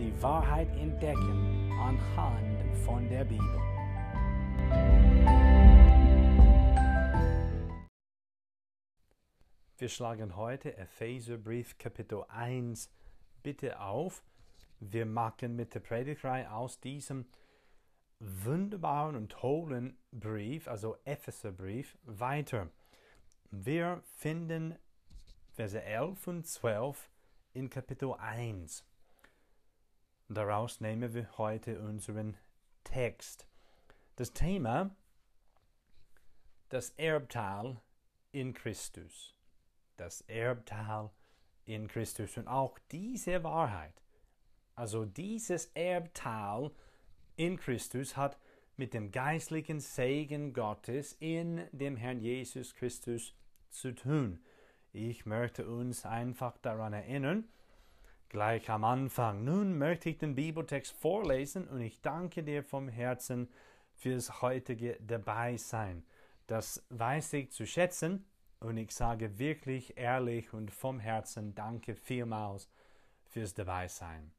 die Wahrheit entdecken anhand von der Bibel. Wir schlagen heute Epheserbrief Kapitel 1 bitte auf. Wir machen mit der Predigtreihe aus diesem wunderbaren und tollen Brief, also Epheserbrief, weiter. Wir finden Verse 11 und 12 in Kapitel 1. Daraus nehmen wir heute unseren Text. Das Thema, das Erbteil in Christus. Das Erbteil in Christus. Und auch diese Wahrheit, also dieses Erbteil in Christus hat mit dem geistlichen Segen Gottes in dem Herrn Jesus Christus zu tun. Ich möchte uns einfach daran erinnern, gleich am Anfang. Nun möchte ich den Bibeltext vorlesen und ich danke dir vom Herzen fürs heutige Dabeisein. Das weiß ich zu schätzen und ich sage wirklich ehrlich und vom Herzen danke vielmals fürs Dabeisein.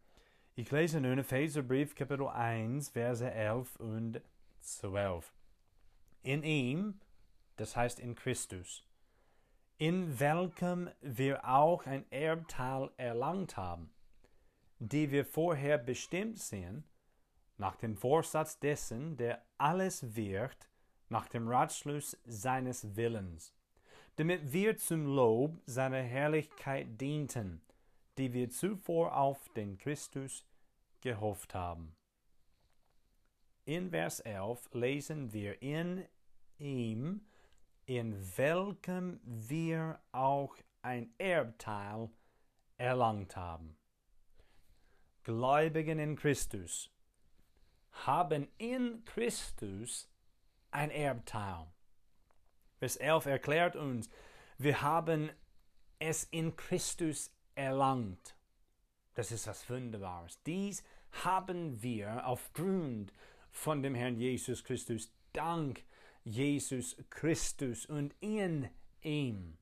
Ich lese nun Epheserbrief Kapitel 1, Verse 11 und 12. In ihm, das heißt in Christus, in welchem wir auch ein Erbteil erlangt haben, die wir vorher bestimmt sind, nach dem Vorsatz dessen, der alles wirkt, nach dem Ratschluss seines Willens, damit wir zum Lob seiner Herrlichkeit dienten, die wir zuvor auf den Christus gehofft haben. In Vers 11 lesen wir in ihm, in welchem wir auch ein Erbteil erlangt haben. Gläubigen in Christus haben in Christus ein Erbteil. Vers 11 erklärt uns, wir haben es in Christus erlangt. Das ist was Wunderbares. Dies haben wir aufgrund von dem Herrn Jesus Christus, dank Jesus Christus und in ihm.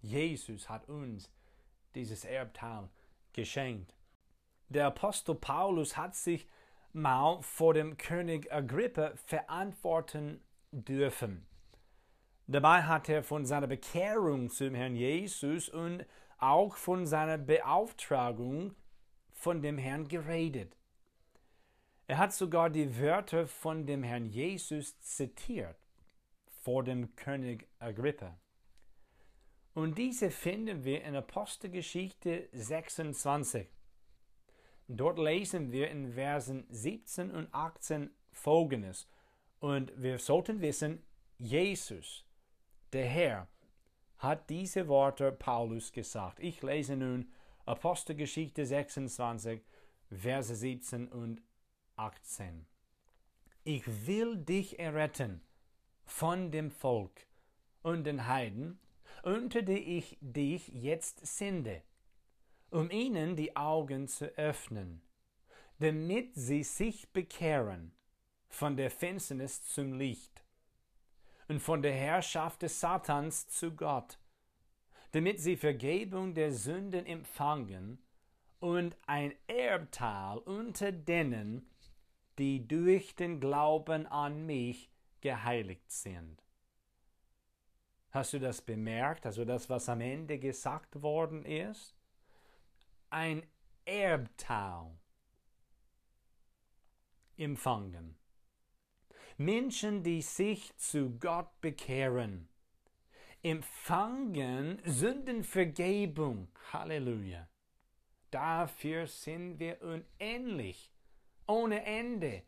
Jesus hat uns dieses Erbteil geschenkt. Der Apostel Paulus hat sich mal vor dem König Agrippa verantworten dürfen. Dabei hat er von seiner Bekehrung zum Herrn Jesus und auch von seiner Beauftragung von dem Herrn geredet. Er hat sogar die Wörter von dem Herrn Jesus zitiert vor dem König Agrippa. Und diese finden wir in Apostelgeschichte 26. Dort lesen wir in Versen 17 und 18 folgendes. Und wir sollten wissen, Jesus, der Herr, hat diese Worte Paulus gesagt. Ich lese nun Apostelgeschichte 26, Verse 17 und 18. Ich will dich erretten von dem Volk und den Heiden, unter die ich dich jetzt sende, um ihnen die Augen zu öffnen, damit sie sich bekehren von der Finsternis zum Licht und von der Herrschaft des Satans zu Gott, damit sie Vergebung der Sünden empfangen und ein Erbteil unter denen, die durch den Glauben an mich geheiligt sind. Hast du das bemerkt? Also das, was am Ende gesagt worden ist? Ein Erbteil empfangen. Menschen, die sich zu Gott bekehren, empfangen Sündenvergebung. Halleluja. Dafür sind wir unendlich ohne Ende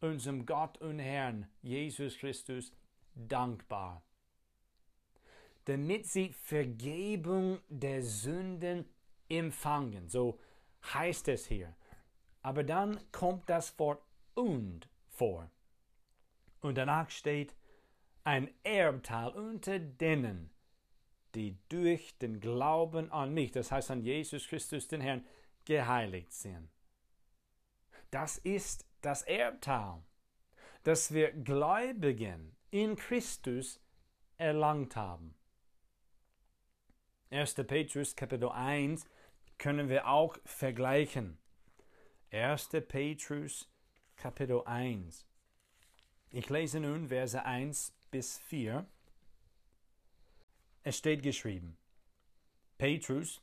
unserem Gott und Herrn Jesus Christus dankbar, damit sie Vergebung der Sünden empfangen. So heißt es hier. Aber dann kommt das Wort und vor. Und danach steht ein Erbteil unter denen, die durch den Glauben an mich, das heißt an Jesus Christus, den Herrn, geheiligt sind. Das ist das Erbteil, das wir Gläubigen in Christus erlangt haben. 1. Petrus Kapitel 1 können wir auch vergleichen. 1. Petrus Kapitel 1. Ich lese nun Verse 1 bis 4. Es steht geschrieben, Petrus,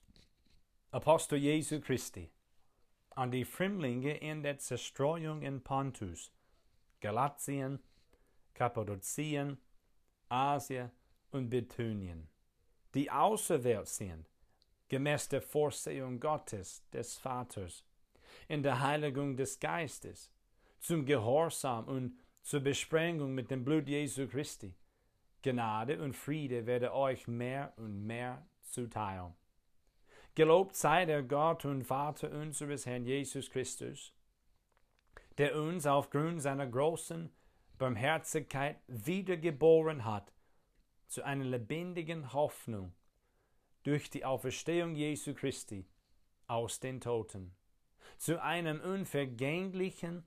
Apostel Jesu Christi, an die Fremdlinge in der Zerstreuung in Pontus, Galatien, Kappadokien, Asien und Bithynien, die auserwählt sind, gemäß der Vorsehung Gottes, des Vaters, in der Heiligung des Geistes, zum Gehorsam und zur Besprengung mit dem Blut Jesu Christi. Gnade und Friede werde euch mehr und mehr zuteil. Gelobt sei der Gott und Vater unseres Herrn Jesus Christus, der uns aufgrund seiner großen Barmherzigkeit wiedergeboren hat zu einer lebendigen Hoffnung durch die Auferstehung Jesu Christi aus den Toten, zu einem unvergänglichen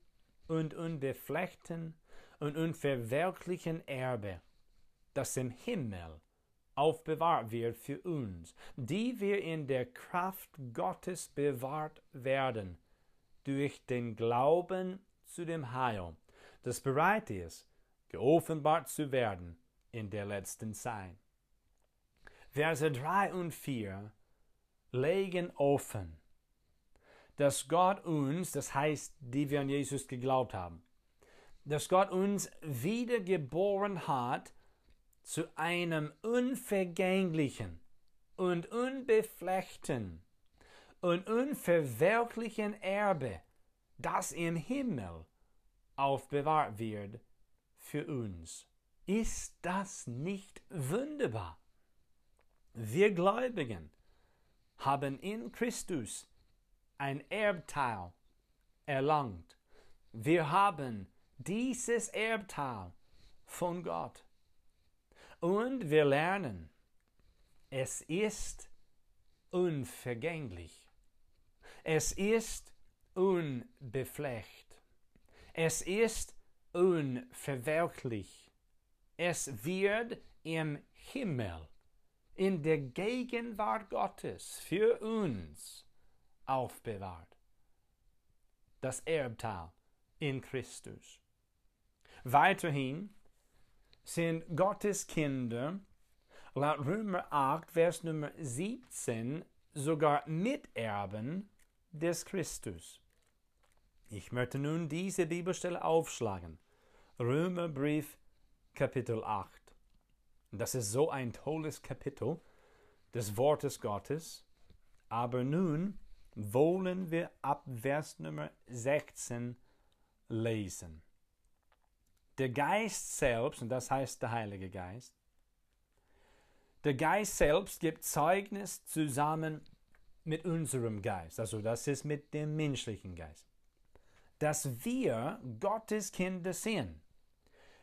und unbefleckten und unverwelklichen Erbe, das im Himmel aufbewahrt wird für uns, die wir in der Kraft Gottes bewahrt werden, durch den Glauben zu dem Heil, das bereit ist, geoffenbart zu werden in der letzten Zeit. Verse 3 und 4 legen offen, dass Gott uns, das heißt, die wir an Jesus geglaubt haben, dass Gott uns wiedergeboren hat zu einem unvergänglichen und unbefleckten und unverwelklichen Erbe, das im Himmel aufbewahrt wird für uns. Ist das nicht wunderbar? Wir Gläubigen haben in Christus ein Erbteil erlangt. Wir haben dieses Erbteil von Gott. Und wir lernen, es ist unvergänglich. Es ist unbeflecht. Es ist unverwelklich. Es wird im Himmel, in der Gegenwart Gottes für uns aufbewahrt. Das Erbteil in Christus. Weiterhin sind Gottes Kinder laut Römer 8, Vers Nummer 17 sogar Miterben des Christus. Ich möchte nun diese Bibelstelle aufschlagen. Römerbrief Kapitel 8. Das ist so ein tolles Kapitel des Wortes Gottes. Aber nun wollen wir ab Vers Nummer 16 lesen. Der Geist selbst, und das heißt der Heilige Geist, der Geist selbst gibt Zeugnis zusammen mit unserem Geist, also das ist mit dem menschlichen Geist, dass wir Gottes Kinder sind.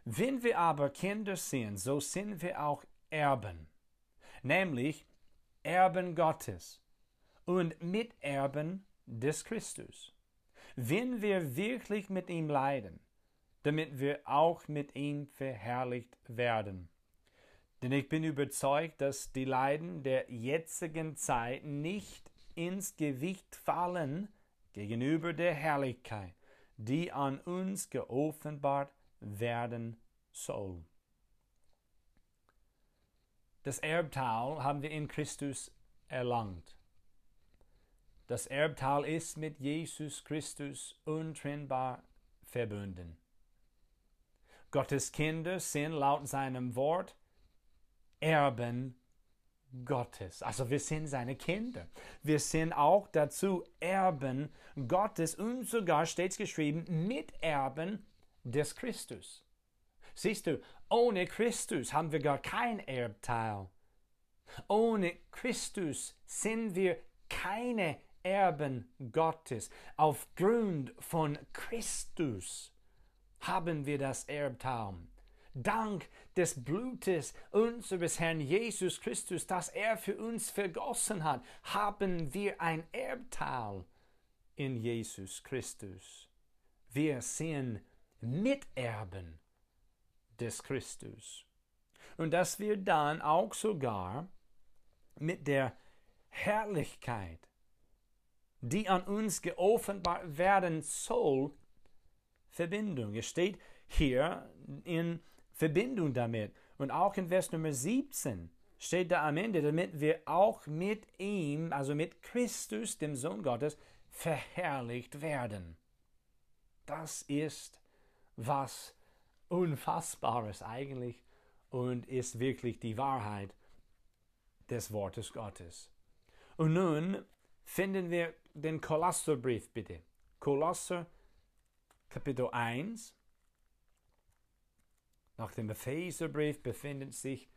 Wenn wir aber Kinder sind, so sind wir auch Erben, nämlich Erben Gottes und Miterben des Christus. Wenn wir wirklich mit ihm leiden, damit wir auch mit ihm verherrlicht werden. Denn ich bin überzeugt, dass die Leiden der jetzigen Zeit nicht ins Gewicht fallen gegenüber der Herrlichkeit, die an uns geoffenbart werden soll. Das Erbteil haben wir in Christus erlangt. Das Erbteil ist mit Jesus Christus untrennbar verbunden. Gottes Kinder sind laut seinem Wort Erben Gottes. Also wir sind seine Kinder. Wir sind auch dazu Erben Gottes und sogar steht geschrieben Miterben des Christus. Siehst du, ohne Christus haben wir gar kein Erbteil. Ohne Christus sind wir keine Erben Gottes. Aufgrund von Christus haben wir das Erbtraum. Dank des Blutes unseres Herrn Jesus Christus, das er für uns vergossen hat, haben wir ein Erbteil in Jesus Christus. Wir sind Miterben des Christus. Und dass wir dann auch sogar mit der Herrlichkeit, die an uns geoffenbart werden soll, Verbindung. Es steht hier in Verbindung damit. Und auch in Vers Nummer 17 steht da am Ende, damit wir auch mit ihm, also mit Christus, dem Sohn Gottes, verherrlicht werden. Das ist was Unfassbares eigentlich und ist wirklich die Wahrheit des Wortes Gottes. Und nun finden wir den Kolosserbrief bitte. Kolosser Kapitel 1. Nach dem Epheserbrief befindet sich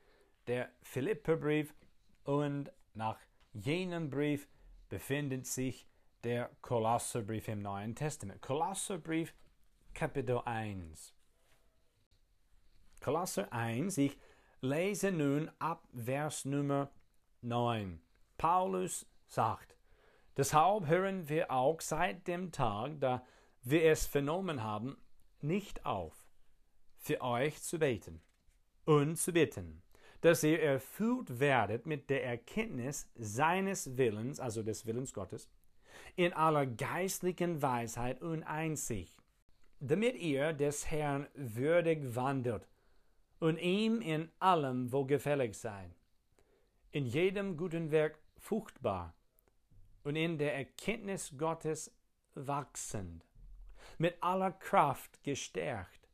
der Philipperbrief und nach jenem Brief befindet sich der Kolosserbrief im Neuen Testament. Kolosserbrief Kapitel 1. Kolosser 1, ich lese nun ab Vers Nummer 9. Paulus sagt, deshalb hören wir auch seit dem Tag, da wir es vernommen haben, nicht auf, für euch zu beten und zu bitten, dass ihr erfüllt werdet mit der Erkenntnis seines Willens, also des Willens Gottes, in aller geistlichen Weisheit und Einsicht, damit ihr des Herrn würdig wandelt und ihm in allem wohlgefällig sein, in jedem guten Werk fruchtbar und in der Erkenntnis Gottes wachsend, mit aller Kraft gestärkt,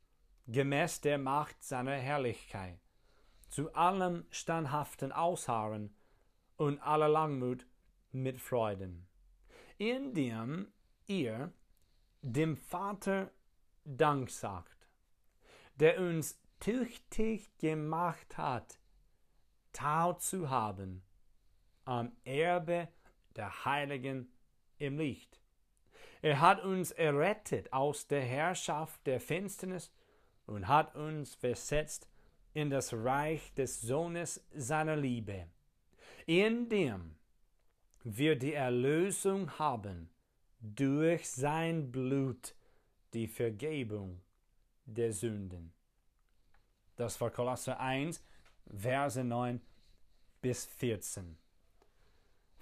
gemäß der Macht seiner Herrlichkeit, zu allem standhaften Ausharren und aller Langmut mit Freuden, indem ihr dem Vater Dank sagt, der uns tüchtig gemacht hat, Tau zu haben am Erbe der Heiligen im Licht. Er hat uns errettet aus der Herrschaft der Finsternis und hat uns versetzt in das Reich des Sohnes seiner Liebe, in dem wir die Erlösung haben durch sein Blut, die Vergebung der Sünden. Das war Kolosser 1, Verse 9 bis 14.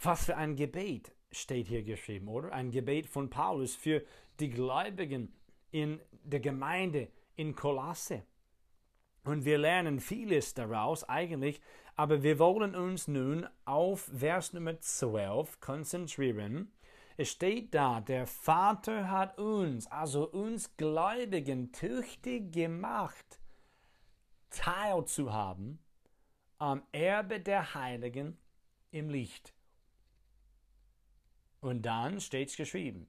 Was für ein Gebet steht hier geschrieben, oder? Ein Gebet von Paulus für die Gläubigen in der Gemeinde in Kolosse. Und wir lernen vieles daraus eigentlich, aber wir wollen uns nun auf Vers Nummer 12 konzentrieren. Es steht da, der Vater hat uns, also uns Gläubigen, tüchtig gemacht, teilzuhaben am Erbe der Heiligen im Licht. Und dann steht es geschrieben,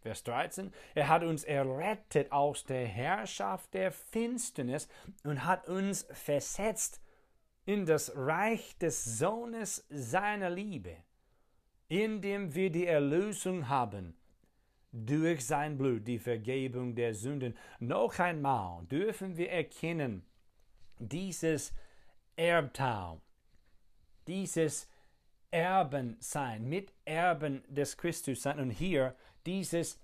Vers 13, er hat uns errettet aus der Herrschaft der Finsternis und hat uns versetzt in das Reich des Sohnes seiner Liebe, in dem wir die Erlösung haben durch sein Blut, die Vergebung der Sünden. Noch einmal dürfen wir erkennen, dieses Erbteil, dieses Erben sein, Miterben des Christus sein und hier dieses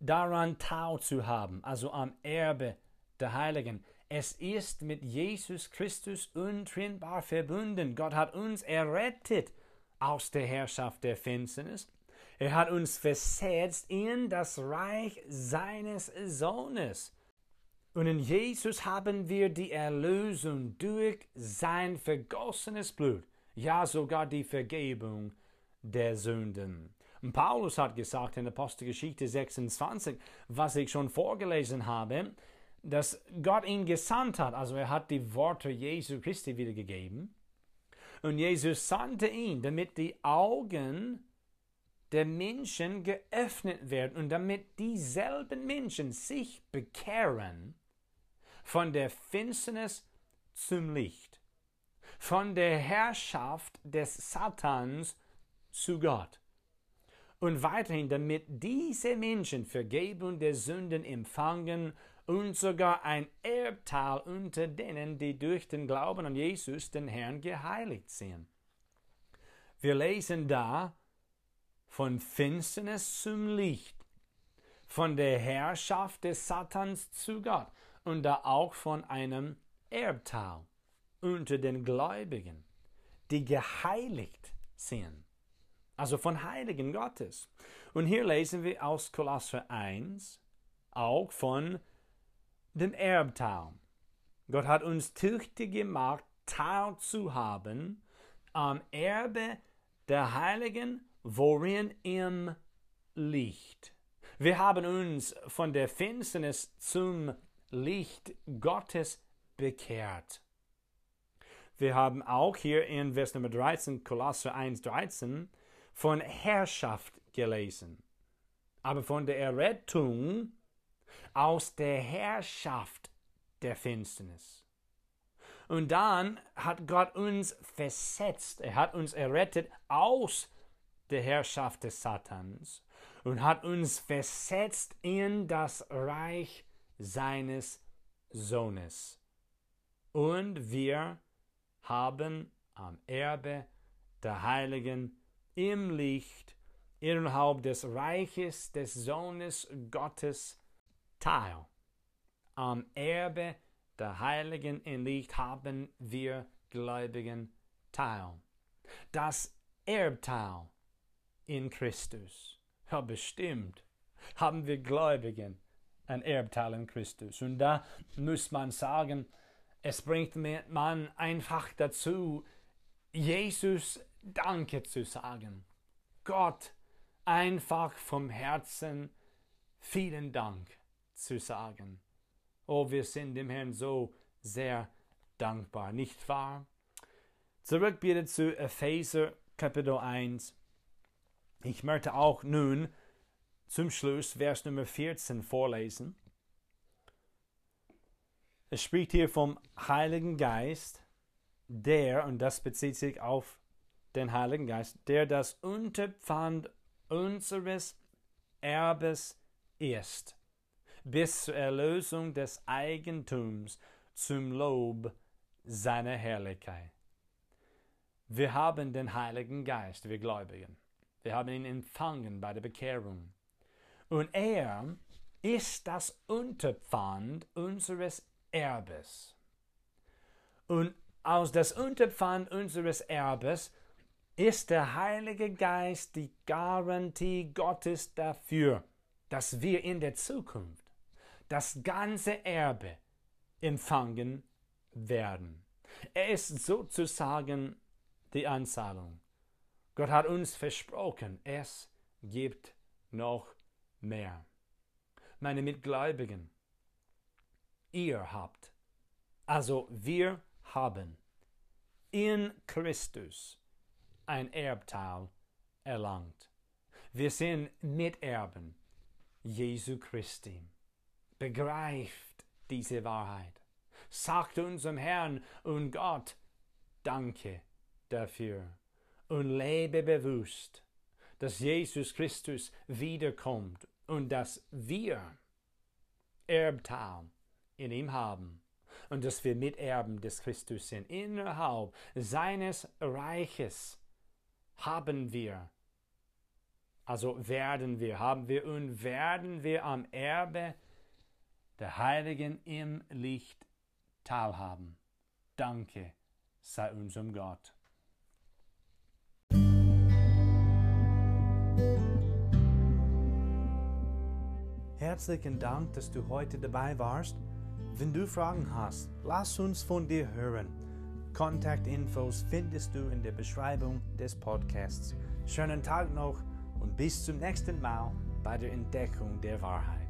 daran teilzuhaben, also am Erbe der Heiligen. Es ist mit Jesus Christus untrennbar verbunden. Gott hat uns errettet aus der Herrschaft der Finsternis. Er hat uns versetzt in das Reich seines Sohnes. Und in Jesus haben wir die Erlösung durch sein vergossenes Blut, ja sogar die Vergebung der Sünden. Und Paulus hat gesagt in Apostelgeschichte 26, was ich schon vorgelesen habe, dass Gott ihn gesandt hat. Also er hat die Worte Jesu Christi wiedergegeben. Und Jesus sandte ihn, damit die Augen der Menschen geöffnet werden und damit dieselben Menschen sich bekehren von der Finsternis zum Licht, von der Herrschaft des Satans zu Gott. Und weiterhin, damit diese Menschen Vergebung der Sünden empfangen und sogar ein Erbteil unter denen, die durch den Glauben an Jesus, den Herrn, geheiligt sind. Wir lesen da von Finsternis zum Licht, von der Herrschaft des Satans zu Gott und da auch von einem Erbteil unter den Gläubigen, die geheiligt sind. Also von Heiligen Gottes. Und hier lesen wir aus Kolosser 1 auch von dem Erbteil. Gott hat uns tüchtig gemacht, Teil zu haben am Erbe der Heiligen, worin im Licht. Wir haben uns von der Finsternis zum Licht Gottes bekehrt. Wir haben auch hier in Vers Nummer 13, Kolosser 1, 13, von Herrschaft gelesen, aber von der Errettung aus der Herrschaft der Finsternis. Und dann hat Gott uns versetzt, er hat uns errettet aus der Herrschaft des Satans und hat uns versetzt in das Reich seines Sohnes. Und wir haben am Erbe der Heiligen im Licht innerhalb des Reiches des Sohnes Gottes teil. Am Erbe der Heiligen im Licht haben wir Gläubigen teil. Das Erbteil in Christus. Ja, bestimmt haben wir Gläubigen ein Erbteil in Christus. Und da muss man sagen, es bringt man einfach dazu, Jesus Danke zu sagen. Gott einfach vom Herzen vielen Dank zu sagen. Oh, wir sind dem Herrn so sehr dankbar, nicht wahr? Zurück bitte zu Epheser Kapitel 1. Ich möchte auch nun zum Schluss Vers Nummer 14 vorlesen. Es spricht hier vom Heiligen Geist, der, und das bezieht sich auf den Heiligen Geist, der das Unterpfand unseres Erbes ist, bis zur Erlösung des Eigentums zum Lob seiner Herrlichkeit. Wir haben den Heiligen Geist, wir Gläubigen. Wir haben ihn empfangen bei der Bekehrung. Und er ist das Unterpfand unseres Erbes. Und aus das Unterpfand unseres Erbes ist der Heilige Geist die Garantie Gottes dafür, dass wir in der Zukunft das ganze Erbe empfangen werden. Er ist sozusagen die Anzahlung. Gott hat uns versprochen, es gibt noch mehr. Meine Mitgläubigen, ihr habt, also wir haben in Christus ein Erbteil erlangt. Wir sind Miterben Jesu Christi. Begreift diese Wahrheit. Sagt unserem Herrn und Gott Danke dafür und lebe bewusst, dass Jesus Christus wiederkommt und dass wir Erbteil in ihm haben und dass wir Miterben des Christus sind. Innerhalb seines Reiches haben wir, also werden wir, haben wir und werden wir am Erbe der Heiligen im Licht teilhaben. Danke sei unserem Gott. Herzlichen Dank, dass du heute dabei warst. Wenn du Fragen hast, lass uns von dir hören. Kontaktinfos findest du in der Beschreibung des Podcasts. Schönen Tag noch und bis zum nächsten Mal bei der Entdeckung der Wahrheit.